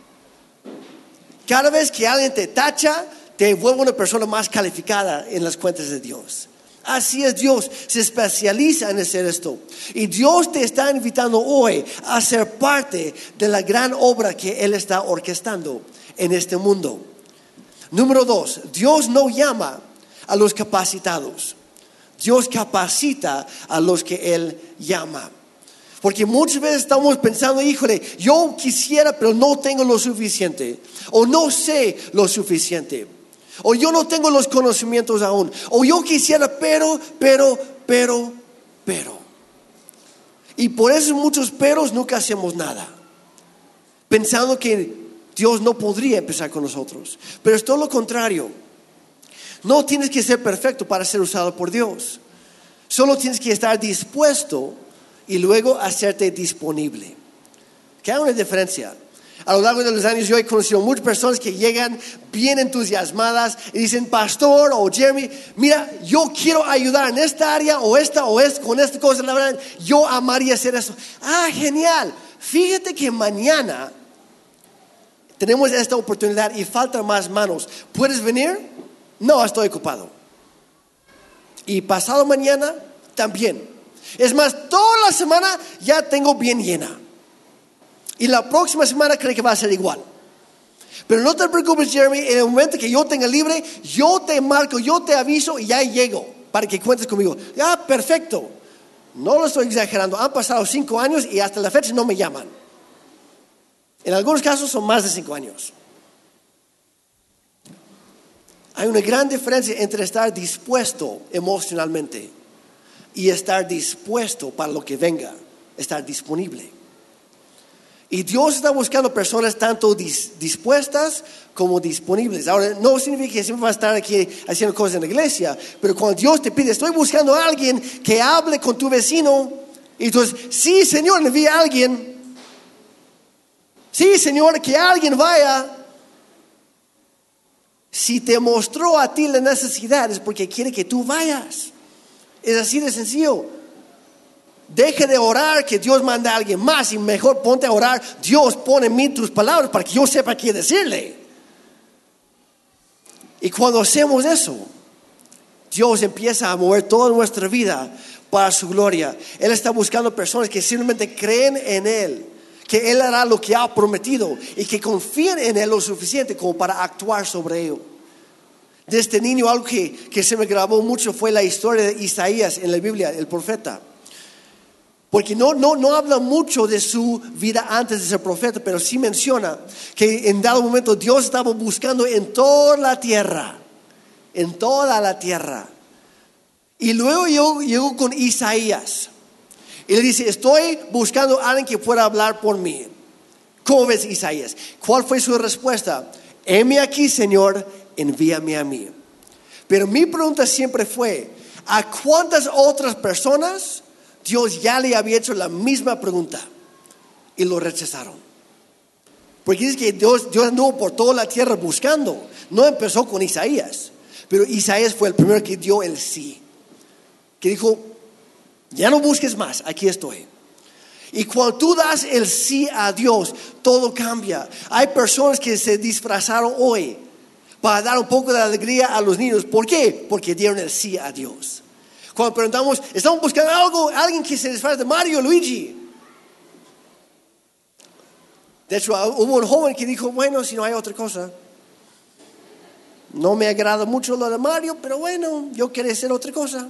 Cada vez que alguien te tacha, te vuelve una persona más calificada en las cuentas de Dios. Así es Dios, se especializa en hacer esto. Y Dios te está invitando hoy a ser parte de la gran obra que Él está orquestando en este mundo. Número dos, Dios no llama a los capacitados. Dios capacita a los que Él llama. Porque muchas veces estamos pensando, híjole, yo quisiera, pero no tengo lo suficiente. O no sé lo suficiente. O yo no tengo los conocimientos aún. O yo quisiera, pero, pero, pero, pero. Y por eso muchos peros nunca hacemos nada. Pensando que Dios no podría empezar con nosotros. Pero es todo lo contrario. No tienes que ser perfecto para ser usado por Dios. Solo tienes que estar dispuesto y luego hacerte disponible. Que hay una diferencia. A lo largo de los años yo he conocido muchas personas que llegan bien entusiasmadas y dicen, pastor o Jeremy, mira, yo quiero ayudar en esta área o esta o es con esta cosa, la verdad, yo amaría hacer eso. Ah, genial. Fíjate que mañana tenemos esta oportunidad y faltan más manos. ¿Puedes venir? No, estoy ocupado. Y pasado mañana también. Es más, toda la semana ya tengo bien llena. Y la próxima semana creo que va a ser igual. Pero no te preocupes, Jeremy, en el momento que yo tenga libre, yo te marco, yo te aviso y ya llego para que cuentes conmigo. Ya, perfecto. No lo estoy exagerando. Han pasado cinco años y hasta la fecha no me llaman. En algunos casos son más de cinco años. Hay una gran diferencia entre estar dispuesto emocionalmente y estar dispuesto para lo que venga, estar disponible. Y Dios está buscando personas tanto dispuestas como disponibles. Ahora, no significa que siempre va a estar aquí haciendo cosas en la iglesia, pero cuando Dios te pide, estoy buscando a alguien que hable con tu vecino, y entonces, sí, Señor, envía a alguien. Sí, Señor, que alguien vaya. Si te mostró a ti la necesidad es porque quiere que tú vayas. Es así de sencillo. Deje de orar que Dios manda a alguien más y mejor ponte a orar. Dios pone en mí tus palabras para que yo sepa qué decirle. Y cuando hacemos eso, Dios empieza a mover toda nuestra vida para su gloria. Él está buscando personas que simplemente creen en Él, que Él hará lo que ha prometido y que confíen en Él lo suficiente como para actuar sobre ello de este niño, algo que, se me grabó mucho fue la historia de Isaías en la Biblia, el profeta. Porque no, no, no habla mucho de su vida antes de ser profeta, pero sí menciona que en dado momento Dios estaba buscando en toda la tierra, en toda la tierra. Y luego llegó, llegó con Isaías. Y le dice, estoy buscando a alguien que pueda hablar por mí. ¿Cómo ves Isaías? ¿Cuál fue su respuesta? Heme aquí, Señor, envíame a mí. Pero mi pregunta siempre fue, ¿a cuántas otras personas Dios ya le había hecho la misma pregunta y lo rechazaron? Porque dice que Dios, Dios anduvo por toda la tierra buscando. No empezó con Isaías, pero Isaías fue el primero que dio el sí. Que dijo, ya no busques más, aquí estoy. Y cuando tú das el sí a Dios, todo cambia. Hay personas que se disfrazaron hoy para dar un poco de alegría a los niños. ¿Por qué? Porque dieron el sí a Dios. Cuando preguntamos, ¿estamos buscando algo? Alguien que se disfraza de Mario Luigi. De hecho, hubo un joven que dijo, bueno, si no hay otra cosa. No me agrada mucho lo de Mario, pero bueno, yo quería hacer otra cosa.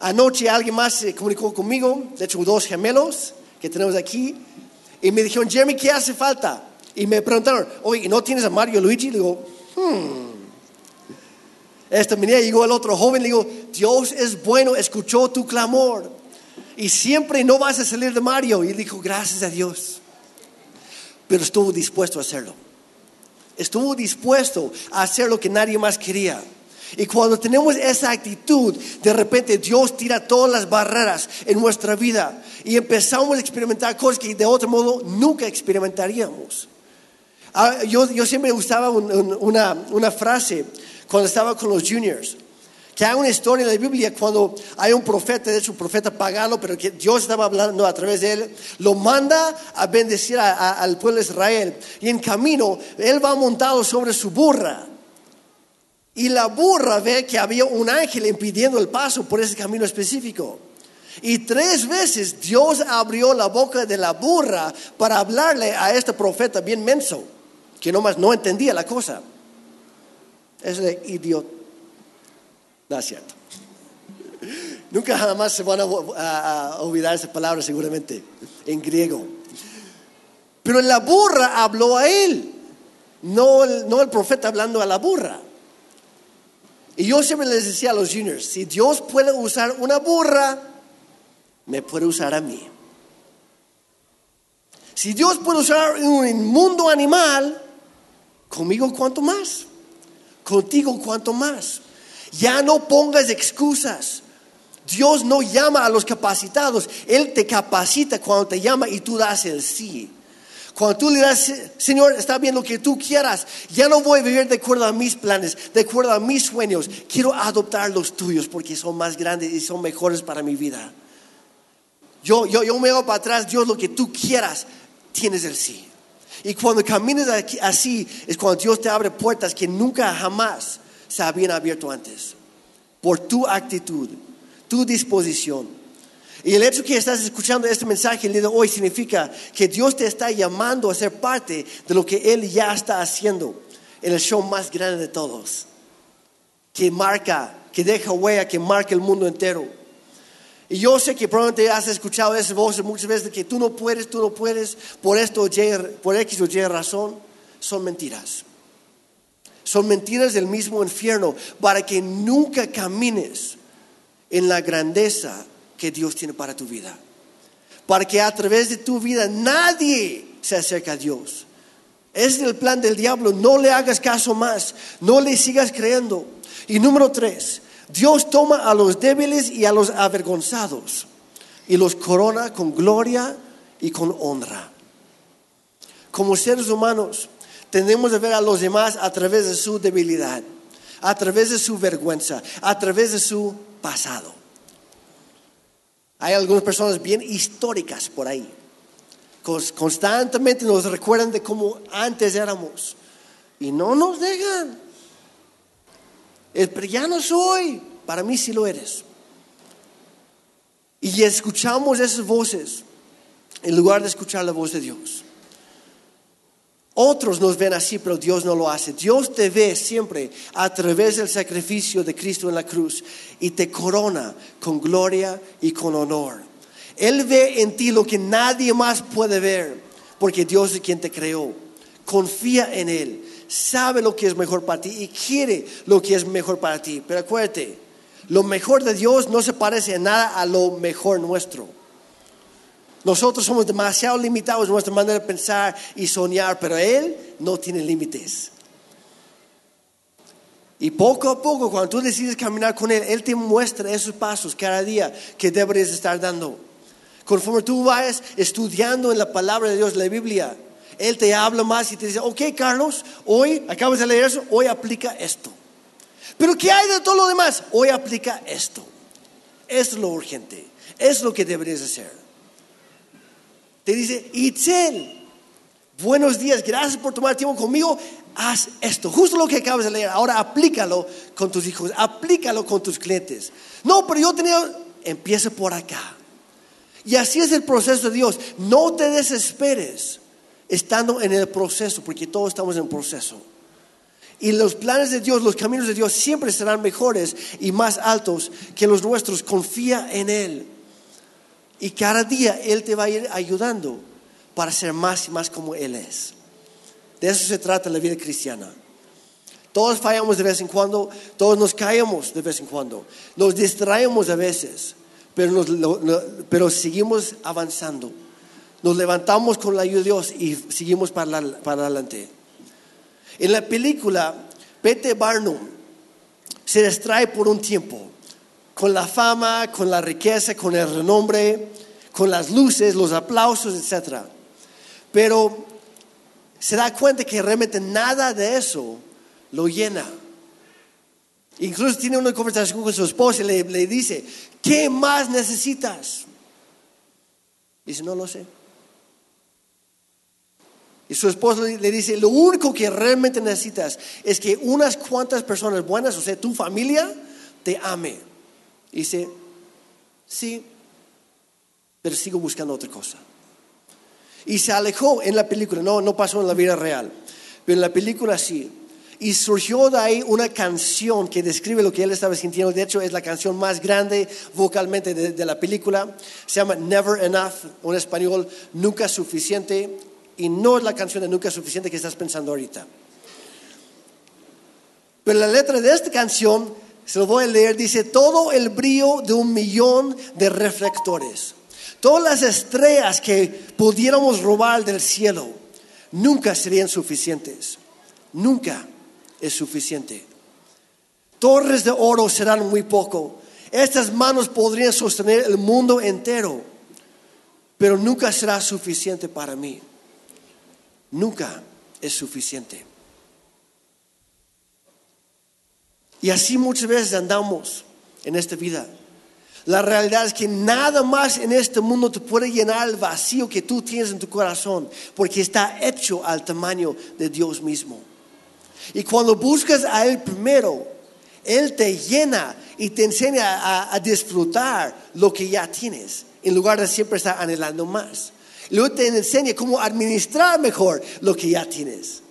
Anoche alguien más se comunicó conmigo, de hecho dos gemelos que tenemos aquí, y me dijeron, Jeremy, ¿qué hace falta? Y me preguntaron, oye, ¿no tienes a Mario Luigi? Le digo, hmm. Esta mañana llegó el otro joven, le digo, Dios es bueno, escuchó tu clamor. Y siempre no vas a salir de Mario. Y dijo, gracias a Dios. Pero estuvo dispuesto a hacerlo. Estuvo dispuesto a hacer lo que nadie más quería. Y cuando tenemos esa actitud, de repente Dios tira todas las barreras en nuestra vida y empezamos a experimentar cosas que de otro modo nunca experimentaríamos. Ah, yo, siempre usaba una, una frase cuando estaba con los juniors que hay una historia en la Biblia cuando hay un profeta, de hecho un profeta pagano, pero que Dios estaba hablando a través de él, lo manda a bendecir al pueblo de Israel. Y en camino, él va montado sobre su burra. Y la burra ve que había un ángel impidiendo el paso por ese camino específico. Y tres veces Dios abrió la boca de la burra para hablarle a este profeta bien menso, que nomás no entendía la cosa. Es de idiota. No es cierto. Nunca jamás se van a, olvidar esa palabra seguramente en griego. Pero la burra habló a él, no el, no el profeta hablando a la burra. Y yo siempre les decía a los juniors, si Dios puede usar una burra, me puede usar a mí. Si Dios puede usar un inmundo animal, conmigo cuanto más, contigo cuanto más. Ya no pongas excusas. Dios no llama a los capacitados, Él te capacita cuando te llama y tú das el sí. Cuando tú le das, Señor, está bien lo que tú quieras, ya no voy a vivir de acuerdo a mis planes, de acuerdo a mis sueños, quiero adoptar los tuyos porque son más grandes y son mejores para mi vida. Yo, yo, yo me hago para atrás, Dios, lo que tú quieras, tienes el sí. Y cuando caminas aquí- así, es cuando Dios te abre puertas que nunca jamás se habían abierto antes. Por tu actitud, tu disposición. Y el hecho que estás escuchando este mensaje el día de hoy significa que Dios te está llamando a ser parte de lo que Él ya está haciendo en el show más grande de todos. Que marca, que deja huella, que marca el mundo entero. Y yo sé que probablemente has escuchado esas voces muchas veces de que tú no puedes, tú no puedes, por esto, por X o Y razón, son mentiras. Son mentiras del mismo infierno para que nunca camines en la grandeza que Dios tiene para tu vida. Para que a través de tu vida nadie se acerque a Dios. Es el plan del diablo. No le hagas caso más. No le sigas creyendo. Y número tres, Dios toma a los débiles y a los avergonzados y los corona con gloria y con honra. Como seres humanos, tenemos que ver a los demás a través de su debilidad, a través de su vergüenza, a través de su pasado. Hay algunas personas bien históricas por ahí. Cons- Constantemente nos recuerdan de cómo antes éramos. Y no nos dejan. Pero ya no soy. Para mí sí lo eres. Y escuchamos esas voces en lugar de escuchar la voz de Dios. Otros nos ven así, pero Dios no lo hace. Dios te ve siempre a través del sacrificio de Cristo en la cruz y te corona con gloria y con honor. Él ve en ti lo que nadie más puede ver, porque Dios es quien te creó. Confía en Él, sabe lo que es mejor para ti y quiere lo que es mejor para ti. Pero acuérdate, lo mejor de Dios no se parece en nada a lo mejor nuestro. Nosotros somos demasiado limitados en nuestra manera de pensar y soñar, pero Él no tiene límites. Y poco a poco, cuando tú decides caminar con Él, Él te muestra esos pasos cada día que deberías estar dando. Conforme tú vayas estudiando en la palabra de Dios, la Biblia, Él te habla más y te dice, ok Carlos, hoy acabas de leer eso, hoy aplica esto. Pero ¿qué hay de todo lo demás? Hoy aplica esto. Es lo urgente. Es lo que deberías hacer. Te dice, Itzel, buenos días, gracias por tomar tiempo conmigo. Haz esto, justo lo que acabas de leer. Ahora aplícalo con tus hijos, aplícalo con tus clientes. No, pero yo tenía, empieza por acá. Y así es el proceso de Dios. No te desesperes estando en el proceso, porque todos estamos en proceso. Y los planes de Dios, los caminos de Dios siempre serán mejores y más altos que los nuestros. Confía en Él. Y cada día Él te va a ir ayudando para ser más y más como Él es. De eso se trata la vida cristiana. Todos fallamos de vez en cuando, todos nos caemos de vez en cuando, nos distraemos a veces, pero, pero seguimos avanzando. Nos levantamos con la ayuda de Dios y seguimos para, para adelante. En la película, Pete Barnum se distrae por un tiempo con la fama, con la riqueza, con el renombre, con las luces, los aplausos, etc. Pero se da cuenta que realmente nada de eso lo llena. Incluso tiene una conversación con su esposa y le, le dice, ¿qué más necesitas? Dice, no lo sé. Y su esposo le dice, lo único que realmente necesitas es que unas cuantas personas buenas, o sea, tu familia, te ame. Y dice, sí, pero sigo buscando otra cosa. Y se alejó en la película, no, no pasó en la vida real, pero en la película sí. Y surgió de ahí una canción que describe lo que él estaba sintiendo. De hecho, es la canción más grande vocalmente de, de la película. Se llama Never Enough, en español, Nunca Suficiente. Y no es la canción de Nunca Suficiente que estás pensando ahorita. Pero la letra de esta canción, se lo voy a leer, dice, todo el brillo de un millón de reflectores, todas las estrellas que pudiéramos robar del cielo, nunca serían suficientes. Nunca es suficiente. Torres de oro serán muy poco. Estas manos podrían sostener el mundo entero, pero nunca será suficiente para mí. Nunca es suficiente. Y así muchas veces andamos en esta vida. La realidad es que nada más en este mundo te puede llenar el vacío que tú tienes en tu corazón, porque está hecho al tamaño de Dios mismo. Y cuando buscas a Él primero, Él te llena y te enseña a, a disfrutar lo que ya tienes, en lugar de siempre estar anhelando más. Luego te enseña cómo administrar mejor lo que ya tienes.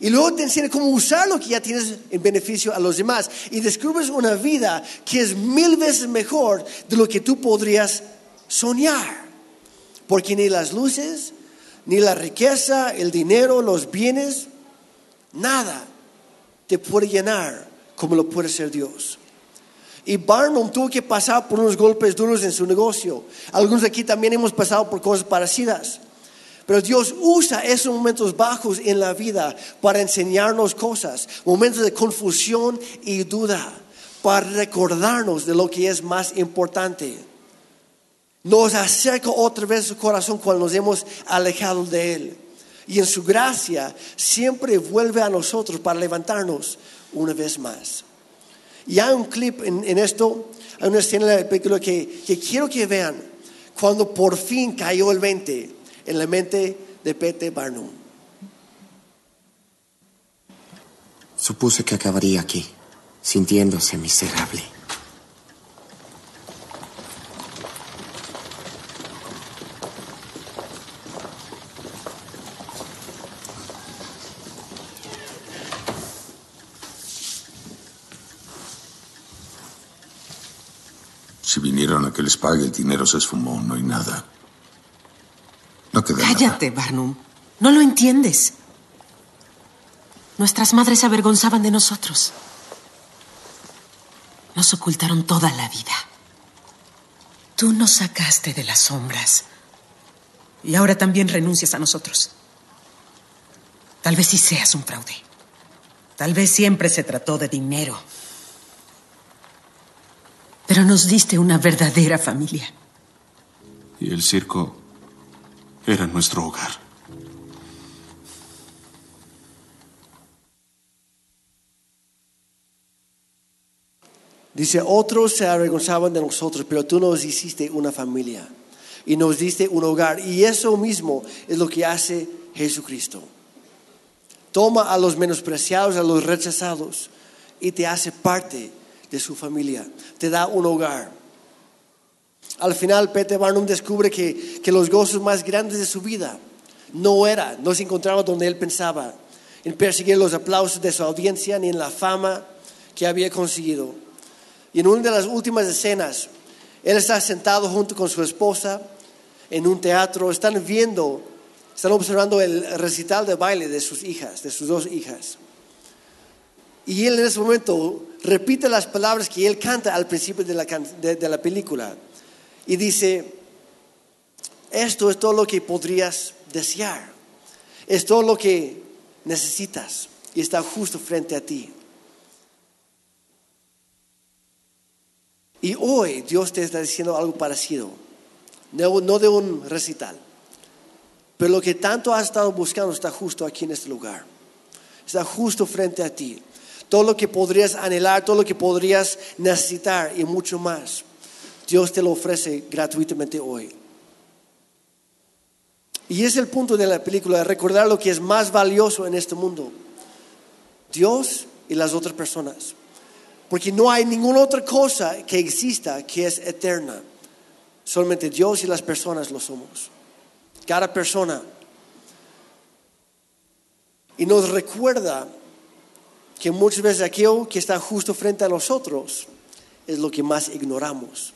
Y luego te enseña cómo usar lo que ya tienes en beneficio a los demás. Y descubres una vida que es mil veces mejor de lo que tú podrías soñar. Porque ni las luces, ni la riqueza, el dinero, los bienes, nada te puede llenar como lo puede ser Dios. Y Barnum tuvo que pasar por unos golpes duros en su negocio. Algunos de aquí también hemos pasado por cosas parecidas. Pero Dios usa esos momentos bajos en la vida para enseñarnos cosas, momentos de confusión y duda, para recordarnos de lo que es más importante. Nos acerca otra vez su corazón cuando nos hemos alejado de Él. Y en su gracia siempre vuelve a nosotros para levantarnos una vez más. Y hay un clip en, esto, hay una escena de la película que, que quiero que vean cuando por fin cayó el 20 en la mente de Pete Barnum. Supuse que acabaría aquí, sintiéndose miserable. Si vinieron a que les pague, el dinero se esfumó, no hay nada. No queda Cállate, Barnum. No lo entiendes. Nuestras madres se avergonzaban de nosotros. Nos ocultaron toda la vida. Tú nos sacaste de las sombras. Y ahora también renuncias a nosotros. Tal vez sí seas un fraude. Tal vez siempre se trató de dinero. Pero nos diste una verdadera familia. Y el circo era nuestro hogar. Dice, otros se avergonzaban de nosotros, pero tú nos hiciste una familia y nos diste un hogar. Y eso mismo es lo que hace Jesucristo. Toma a los menospreciados, a los rechazados y te hace parte de su familia. Te da un hogar. Al final, Peter Barnum descubre que, que los gozos más grandes de su vida no era, no se encontraba donde él pensaba, en perseguir los aplausos de su audiencia ni en la fama que había conseguido. Y en una de las últimas escenas, él está sentado junto con su esposa en un teatro, están viendo, están observando el recital de baile de sus hijas, de sus dos hijas. Y él en ese momento repite las palabras que él canta al principio de la, película. Y dice, esto es todo lo que podrías desear. Es todo lo que necesitas. Y está justo frente a ti. Y hoy Dios te está diciendo algo parecido. No, no de un recital. Pero lo que tanto has estado buscando está justo aquí en este lugar. Está justo frente a ti. Todo lo que podrías anhelar, todo lo que podrías necesitar y mucho más. Dios te lo ofrece gratuitamente hoy. Y es el punto de la película, recordar lo que es más valioso en este mundo. Dios y las otras personas. Porque no hay ninguna otra cosa que exista que es eterna. Solamente Dios y las personas lo somos. Cada persona. Y nos recuerda que muchas veces aquello que está justo frente a nosotros es lo que más ignoramos,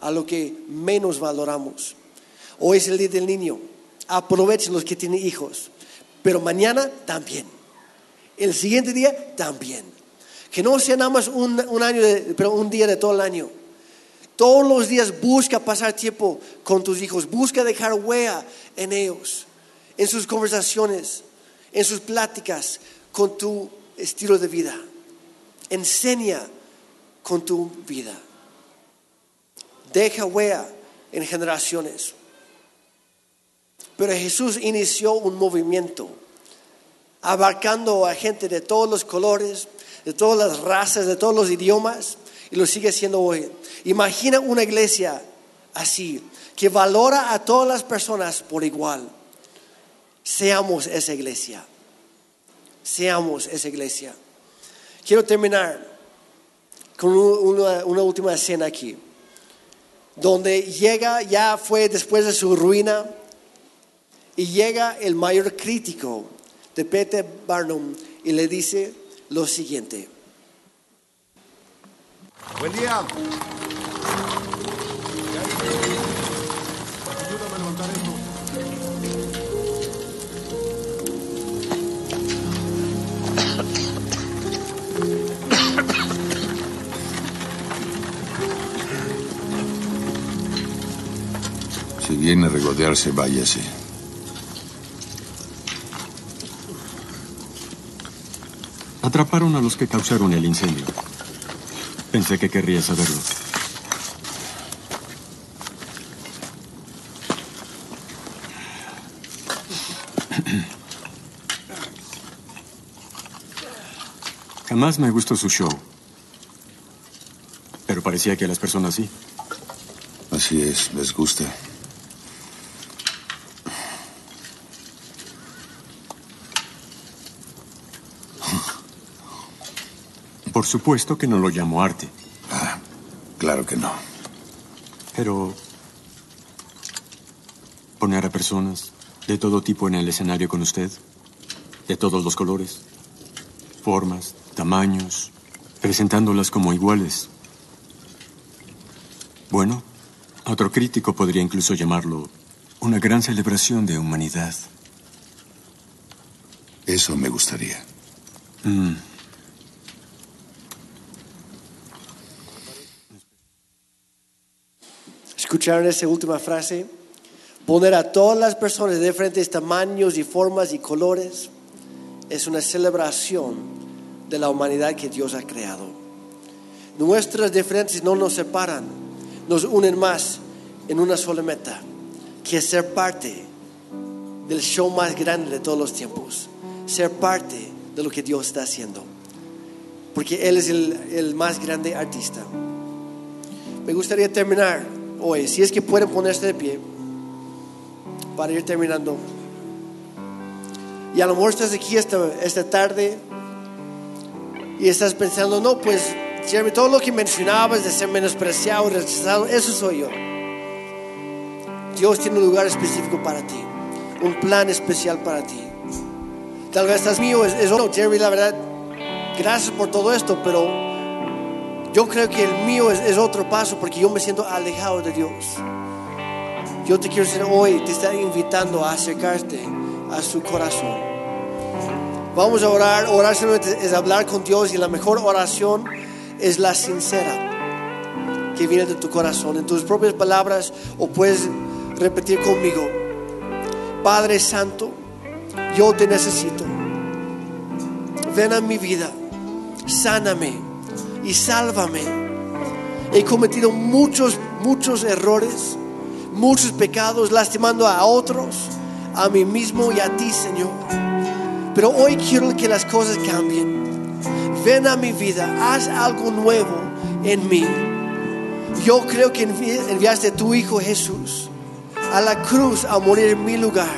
a lo que menos valoramos. Hoy es el día del niño. Aprovechen los que tienen hijos. Pero mañana también. El siguiente día también. Que no sea nada más un, año, pero un día de todo el año. Todos los días busca pasar tiempo con tus hijos. Busca dejar huella en ellos. En sus conversaciones. En sus pláticas. Con tu estilo de vida. Enseña con tu vida. Deja huella en generaciones. Pero Jesús inició un movimiento abarcando a gente de todos los colores, de todas las razas, de todos los idiomas, y lo sigue haciendo hoy. Imagina una iglesia así, que valora a todas las personas por igual. Seamos esa iglesia. Seamos esa iglesia. Quiero terminar con un- una, una última escena aquí, donde llega, ya fue después de su ruina, y llega el mayor crítico de Peter Barnum y le dice lo siguiente. Buen día. Viene a regodearse, váyase. Atraparon a los que causaron el incendio. Pensé que querría saberlo. Jamás me gustó su show. Pero parecía que a las personas sí. Así es, les gusta. Por supuesto que no lo llamo arte. Ah, claro que no. Pero poner a personas de todo tipo en el escenario con usted, de todos los colores, formas, tamaños, presentándolas como iguales. Bueno, otro crítico podría incluso llamarlo una gran celebración de humanidad. Eso me gustaría. Mm. ¿Escucharon esa última frase? Poner a todas las personas de diferentes tamaños y formas y colores es una celebración de la humanidad que Dios ha creado. Nuestras diferencias no nos separan, nos unen más en una sola meta, que es ser parte del show más grande de todos los tiempos, ser parte de lo que Dios está haciendo, porque Él es el, el más grande artista. Me gustaría terminar hoy, si es que pueden ponerse de pie, para ir terminando. Y a lo mejor estás aquí esta, esta tarde y estás pensando, no, pues, Jeremy, todo lo que mencionabas de ser menospreciado, rechazado, eso soy yo. Dios tiene un lugar específico para ti, un plan especial para ti. Tal vez estás mío, es, es Jeremy, la verdad, gracias por todo esto, pero yo creo que el mío es, otro paso porque yo me siento alejado de Dios. Yo te quiero decir hoy, te está invitando a acercarte a su corazón. Vamos a orar, orar es hablar con Dios y la mejor oración es la sincera que viene de tu corazón, en tus propias palabras o puedes repetir conmigo. Padre Santo, yo te necesito. Ven a mi vida, sáname y sálvame. He cometido muchos, muchos errores, muchos pecados, lastimando a otros, a mí mismo y a ti, Señor. Pero hoy quiero que las cosas cambien. Ven a mi vida, haz algo nuevo en mí. Yo creo que envi- enviaste a tu Hijo Jesús a la cruz a morir en mi lugar.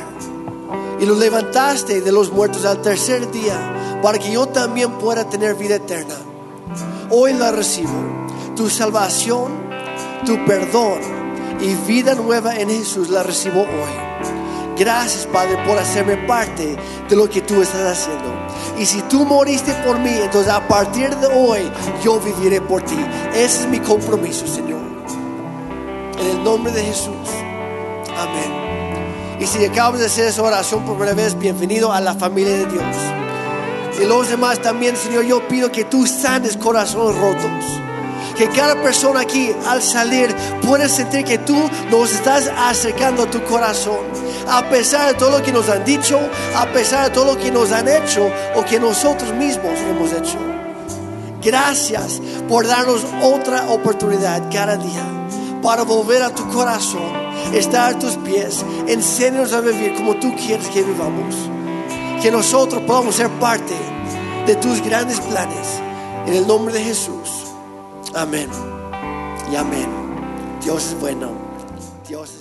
Y lo levantaste de los muertos al tercer día para que yo también pueda tener vida eterna. Hoy la recibo. Tu salvación, tu perdón y vida nueva en Jesús la recibo hoy. Gracias, Padre, por hacerme parte de lo que tú estás haciendo. Y si tú moriste por mí, entonces a partir de hoy yo viviré por ti. Ese es mi compromiso, Señor. En el nombre de Jesús. Amén. Y si acabas de hacer esa oración por primera vez, bienvenido a la familia de Dios. Y los demás también, Señor, yo pido que tú sanes corazones rotos. Que cada persona aquí al salir pueda sentir que tú nos estás acercando a tu corazón. A pesar de todo lo que nos han dicho, a pesar de todo lo que nos han hecho o que nosotros mismos hemos hecho. Gracias por darnos otra oportunidad cada día para volver a tu corazón, estar a tus pies. Enséñanos a vivir como tú quieres que vivamos. Que nosotros podamos ser parte de tus grandes planes. En el nombre de Jesús. Amén. Y amén. Dios es bueno. Dios es.